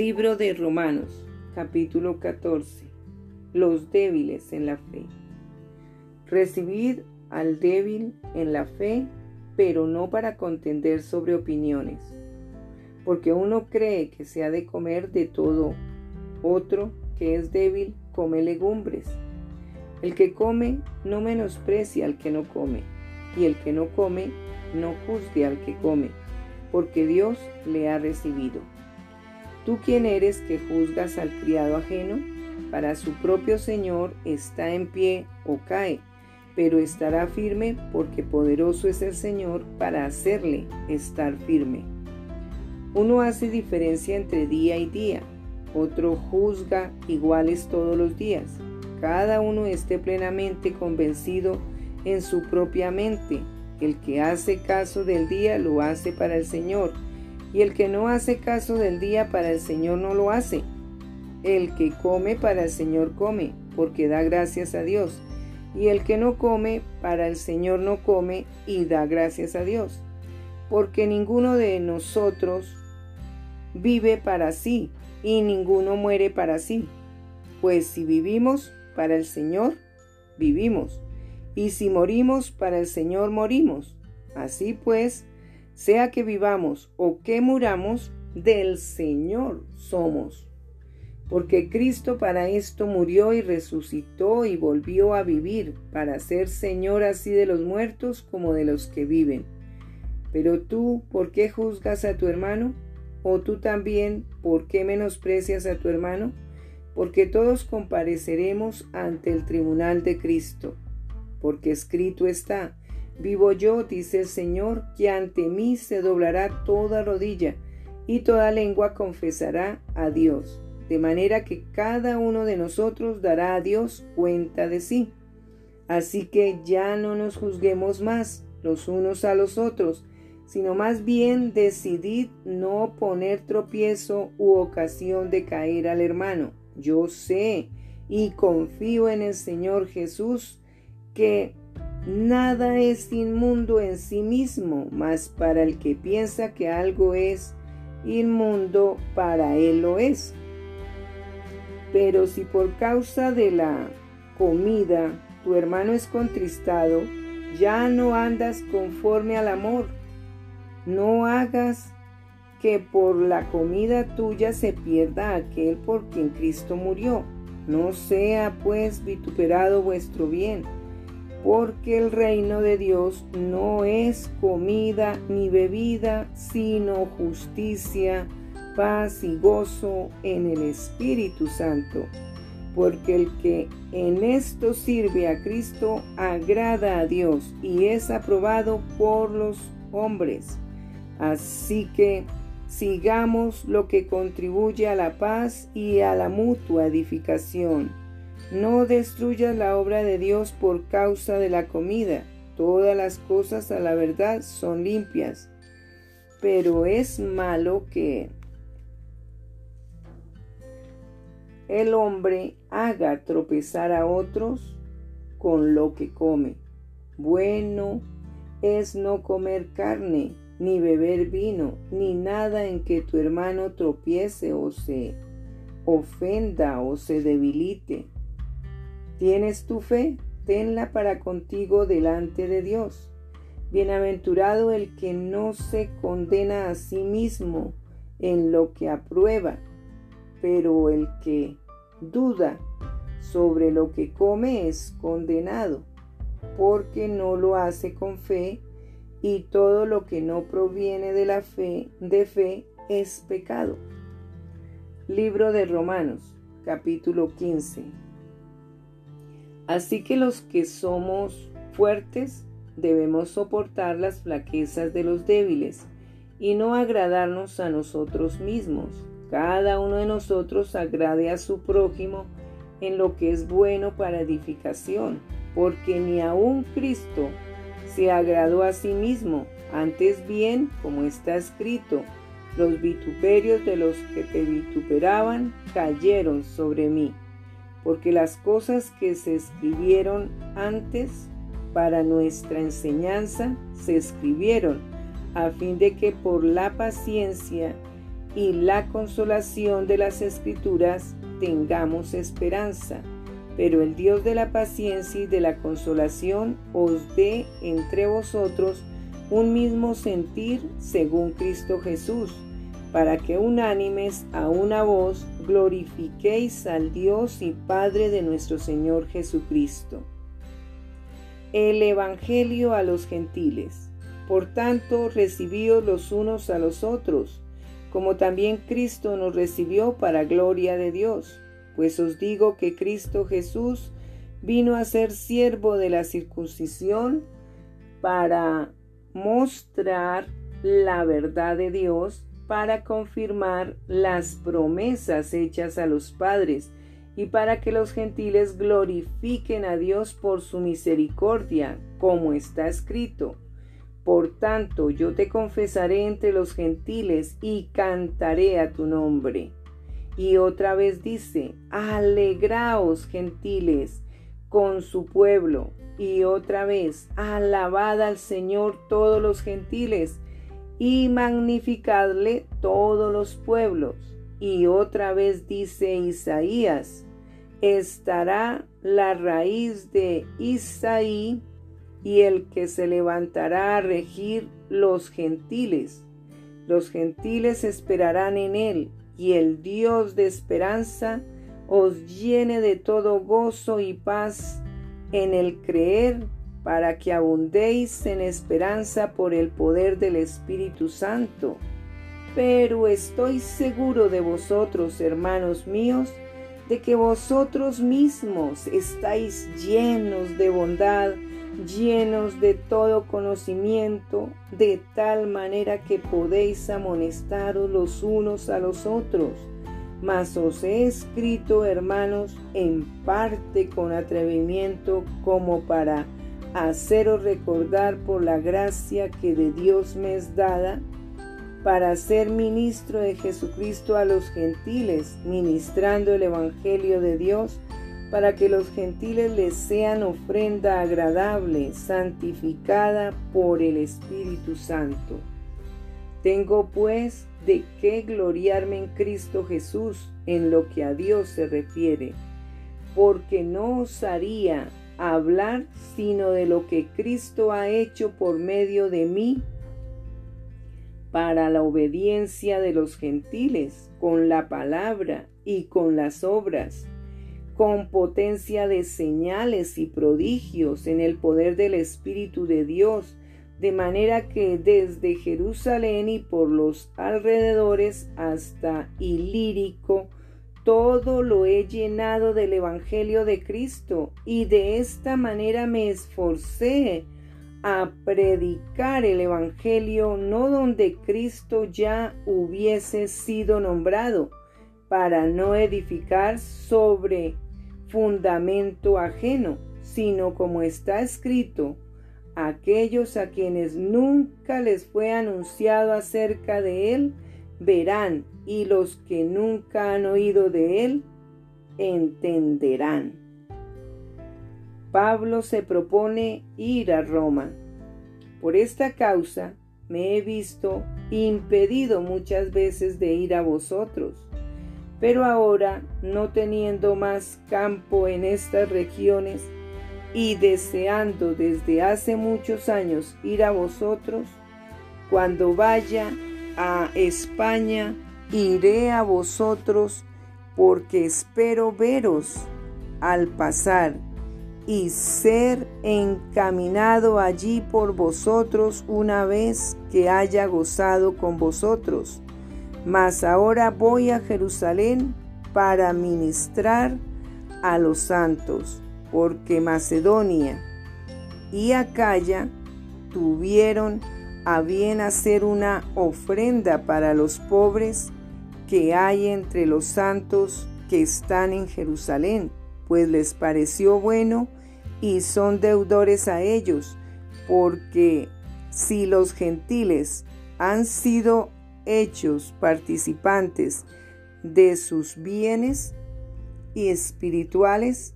Libro de Romanos, capítulo 14. Los débiles en la fe. Recibid al débil en la fe, pero no para contender sobre opiniones, porque uno cree que se ha de comer de todo, otro que es débil come legumbres. El que come no menosprecia al que no come, y el que no come no juzgue al que come, porque Dios le ha recibido. ¿Tú quién eres que juzgas al criado ajeno? Para su propio Señor está en pie o cae, pero estará firme porque poderoso es el Señor para hacerle estar firme. Uno hace diferencia entre día y día, otro juzga iguales todos los días. Cada uno esté plenamente convencido en su propia mente. El que hace caso del día lo hace para el Señor y el que no hace caso del día para el Señor no lo hace. El que come para el Señor come, porque da gracias a Dios. Y el que no come para el Señor no come y da gracias a Dios. Porque ninguno de nosotros vive para sí y ninguno muere para sí. Pues si vivimos para el Señor, vivimos. Y si morimos para el Señor, morimos. Así pues, sea que vivamos o que muramos, del Señor somos. Porque Cristo para esto murió y resucitó y volvió a vivir, para ser Señor así de los muertos como de los que viven. Pero tú, ¿por qué juzgas a tu hermano? ¿O tú también, por qué menosprecias a tu hermano? Porque todos compareceremos ante el tribunal de Cristo. Porque escrito está, Vivo yo, dice el Señor, que ante mí se doblará toda rodilla y toda lengua confesará a Dios, de manera que cada uno de nosotros dará a Dios cuenta de sí. Así que ya no nos juzguemos más los unos a los otros, sino más bien decidid no poner tropiezo u ocasión de caer al hermano. Yo sé y confío en el Señor Jesús que Nada es inmundo en sí mismo, mas para el que piensa que algo es inmundo, para él lo es. Pero si por causa de la comida tu hermano es contristado, ya no andas conforme al amor. No hagas que por la comida tuya se pierda aquel por quien Cristo murió. No sea pues vituperado vuestro bien porque el reino de Dios no es comida ni bebida, sino justicia, paz y gozo en el Espíritu Santo. Porque el que en esto sirve a Cristo agrada a Dios y es aprobado por los hombres. Así que sigamos lo que contribuye a la paz y a la mutua edificación no destruyas la obra de Dios por causa de la comida. Todas las cosas a la verdad son limpias, pero es malo que el hombre haga tropezar a otros con lo que come. Bueno es no comer carne, ni beber vino, ni nada en que tu hermano tropiece o se ofenda o se debilite ¿Tienes tu fe? Tenla para contigo delante de Dios. Bienaventurado el que no se condena a sí mismo en lo que aprueba, pero el que duda sobre lo que come es condenado, porque no lo hace con fe, y todo lo que no proviene de la fe, de fe, es pecado. Libro de Romanos, capítulo 15. Así que los que somos fuertes debemos soportar las flaquezas de los débiles y no agradarnos a nosotros mismos. Cada uno de nosotros agrade a su prójimo en lo que es bueno para edificación, porque ni aun Cristo se agradó a sí mismo, antes bien, como está escrito, los vituperios de los que te vituperaban cayeron sobre mí porque las cosas que se escribieron antes para nuestra enseñanza se escribieron a fin de que por la paciencia y la consolación de las escrituras tengamos esperanza. Pero el Dios de la paciencia y de la consolación os dé entre vosotros un mismo sentir según Cristo Jesús, para que unánimes a una voz glorifiquéis al Dios y Padre de nuestro Señor Jesucristo. El Evangelio a los gentiles. Por tanto, recibíos los unos a los otros, como también Cristo nos recibió para gloria de Dios. Pues os digo que Cristo Jesús vino a ser siervo de la circuncisión para mostrar la verdad de Dios, para confirmar las promesas hechas a los padres y para que los gentiles glorifiquen a Dios por su misericordia, como está escrito. Por tanto, yo te confesaré entre los gentiles y cantaré a tu nombre. Y otra vez dice, alegraos gentiles con su pueblo. Y otra vez, alabad al Señor todos los gentiles y magnificadle todos los pueblos. Y otra vez dice Isaías, estará la raíz de Isaí y el que se levantará a regir los gentiles. Los gentiles esperarán en él, y el Dios de esperanza os llene de todo gozo y paz en el creer, para que abundéis en esperanza por el poder del Espíritu Santo. Pero estoy seguro de vosotros, hermanos míos, de que vosotros mismos estáis llenos de bondad, llenos de todo conocimiento, de tal manera que podéis amonestaros los unos a los otros. Mas os he escrito, hermanos, en parte con atrevimiento, como para haceros recordar por la gracia que de Dios me es dada, para ser ministro de Jesucristo a los gentiles, ministrando el Evangelio de Dios, para que los gentiles les sean ofrenda agradable, santificada por el Espíritu Santo. Tengo pues de qué gloriarme en Cristo Jesús en lo que a Dios se refiere, porque no osaría hablar sino de lo que Cristo ha hecho por medio de mí para la obediencia de los gentiles, con la palabra y con las obras con potencia de señales y prodigios en el poder del Espíritu de Dios, de manera que desde Jerusalén y por los alrededores hasta Ilírico, todo lo he llenado del Evangelio de Cristo, y de esta manera me esforcé a predicar el Evangelio no donde Cristo ya hubiese sido nombrado, para no edificar sobre fundamento ajeno, sino como está escrito, aquellos a quienes nunca les fue anunciado acerca de él, verán, y los que nunca han oído de él, entenderán. Pablo se propone ir a Roma. Por esta causa me he visto impedido muchas veces de ir a vosotros pero ahora, no teniendo más campo en estas regiones y deseando desde hace muchos años ir a vosotros, cuando vaya a España, iré a vosotros porque espero veros al pasar y ser encaminado allí por vosotros una vez que haya gozado con vosotros. Mas ahora voy a Jerusalén para ministrar a los santos, porque Macedonia y Acaya tuvieron a bien hacer una ofrenda para los pobres que hay entre los santos que están en Jerusalén, pues les pareció bueno y son deudores a ellos, porque si los gentiles han sido hechos participantes de sus bienes y espirituales,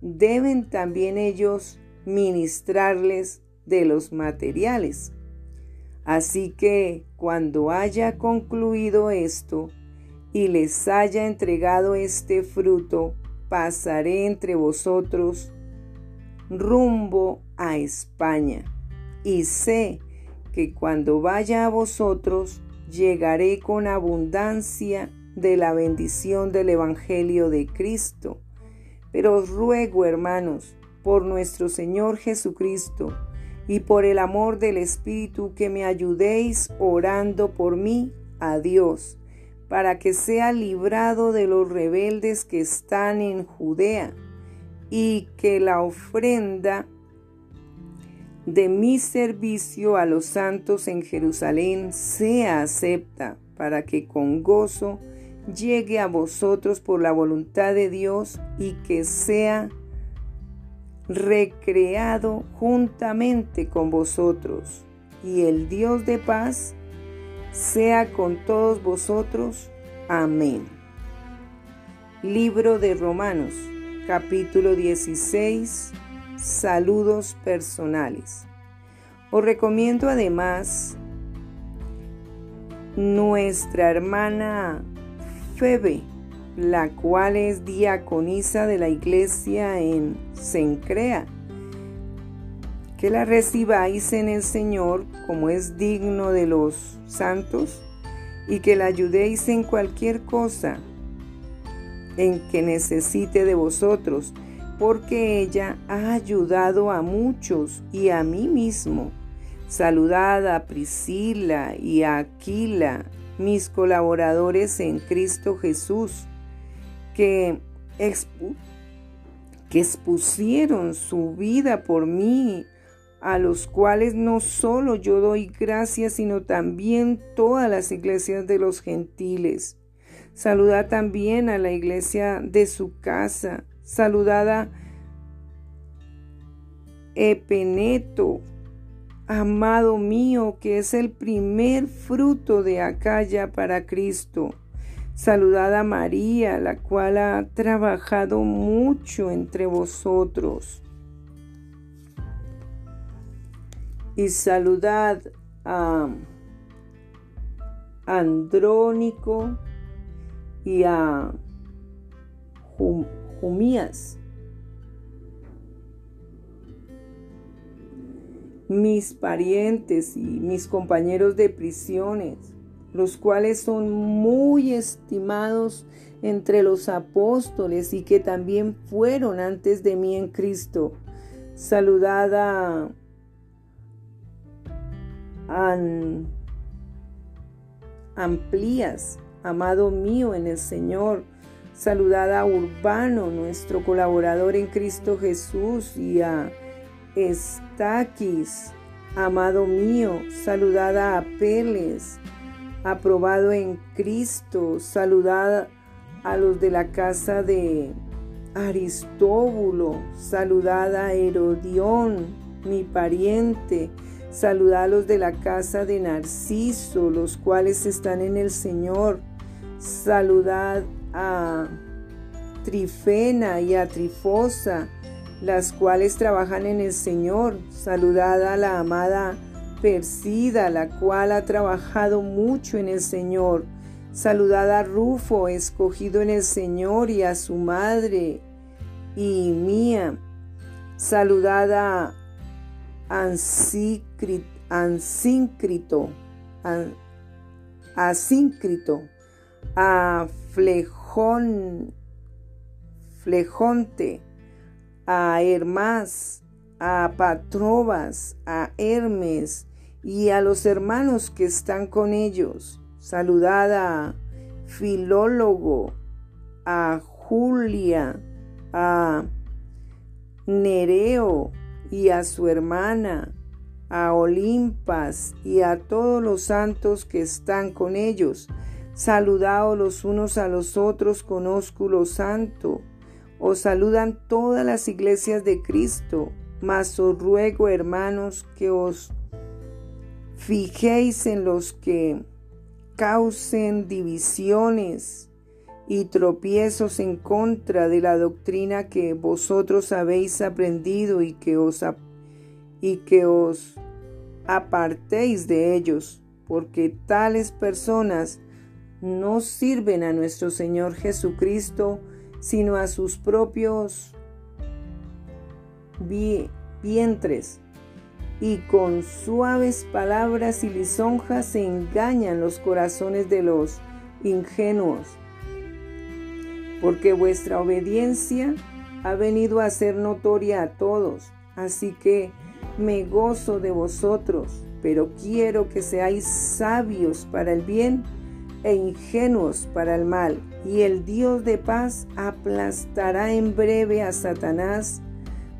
deben también ellos ministrarles de los materiales. Así que cuando haya concluido esto y les haya entregado este fruto, pasaré entre vosotros rumbo a España. Y sé que cuando vaya a vosotros, llegaré con abundancia de la bendición del Evangelio de Cristo. Pero os ruego, hermanos, por nuestro Señor Jesucristo, y por el amor del Espíritu que me ayudéis orando por mí a Dios, para que sea librado de los rebeldes que están en Judea, y que la ofrenda de mi servicio a los santos en Jerusalén sea acepta, para que con gozo llegue a vosotros por la voluntad de Dios y que sea recreado juntamente con vosotros, y el Dios de paz sea con todos vosotros. Amén. Libro de Romanos, capítulo 16. Saludos personales. Os recomiendo además nuestra hermana Febe la cual es diaconisa de la iglesia en Sencrea. Que la recibáis en el Señor como es digno de los santos y que la ayudéis en cualquier cosa en que necesite de vosotros, porque ella ha ayudado a muchos y a mí mismo. Saludad a Priscila y a Aquila, mis colaboradores en Cristo Jesús que, que expusieron su vida por mí, a los cuales no solo yo doy gracias, sino también todas las iglesias de los gentiles. Saluda también a la iglesia de su casa. Saludada Epeneto, amado mío, que es el primer fruto de Acaya para Cristo. Saludad a María, la cual ha trabajado mucho entre vosotros. Y saludad a Andrónico y a Jumías, mis parientes y mis compañeros de prisiones los cuales son muy estimados entre los apóstoles y que también fueron antes de mí en Cristo. Saludada Amplías, amado mío en el Señor. Saludada a Urbano, nuestro colaborador en Cristo Jesús, y a Estaquis, amado mío. Saludada a Peles, aprobado en Cristo. Saludad a los de la casa de Aristóbulo. Saludad a Herodión, mi pariente. Saludad a los de la casa de Narciso, los cuales están en el Señor. Saludad a Trifena y a Trifosa, las cuales trabajan en el Señor. Saludad a la amada Persida, la cual ha trabajado mucho en el Señor. Saludad a Rufo, escogido en el Señor, y a su madre y mía. Saludad a Ansíncrito, a Síncrito, a Flejón, Flejonte, a Hermás, a Patrobas, a Hermes, y a los hermanos que están con ellos. Saludad a Filólogo, a Julia, a Nereo. Y a su hermana, a Olimpas y a todos los santos que están con ellos. Saludaos los unos a los otros con ósculo santo. Os saludan todas las iglesias de Cristo. Mas os ruego, hermanos, que os Fijéis en los que causen divisiones y tropiezos en contra de la doctrina que vosotros habéis aprendido y que os, y que os apartéis de ellos, porque tales personas no sirven a nuestro Señor Jesucristo, sino a sus propios vientres, y con suaves palabras y lisonjas se engañan los corazones de los ingenuos, porque vuestra obediencia ha venido a ser notoria a todos, así que me gozo de vosotros, pero quiero que seáis sabios para el bien e ingenuos para el mal, y el Dios de paz aplastará en breve a Satanás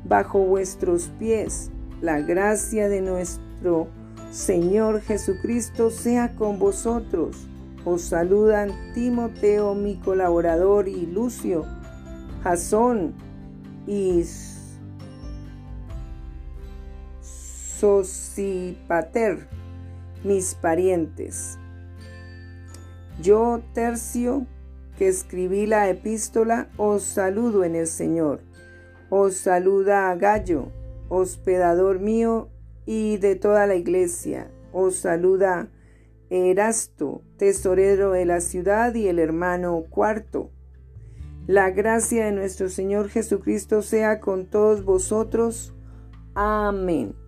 bajo vuestros pies. La gracia de nuestro Señor Jesucristo sea con vosotros. Os saludan Timoteo, mi colaborador, y Lucio, Jasón y Sosipater, mis parientes. Yo, Tercio, que escribí la epístola, os saludo en el Señor. Os saluda a Gallo, hospedador mío y de toda la iglesia. Os saluda Erasto, tesorero de la ciudad, y el hermano cuarto. La gracia de nuestro Señor Jesucristo sea con todos vosotros. Amén.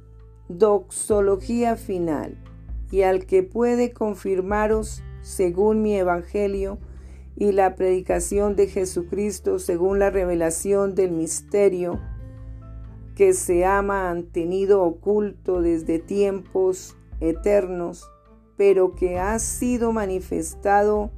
Doxología final. Y al que puede confirmaros según mi evangelio y la predicación de Jesucristo según la revelación del misterio que se ha mantenido oculto desde tiempos eternos, pero que ha sido manifestado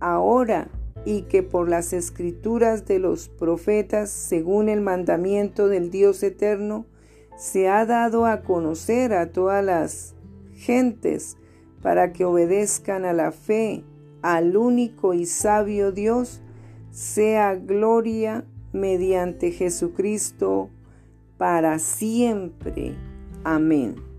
ahora y que por las escrituras de los profetas, según el mandamiento del Dios eterno, se ha dado a conocer a todas las gentes para que obedezcan a la fe, al único y sabio Dios, sea gloria mediante Jesucristo para siempre. Amén.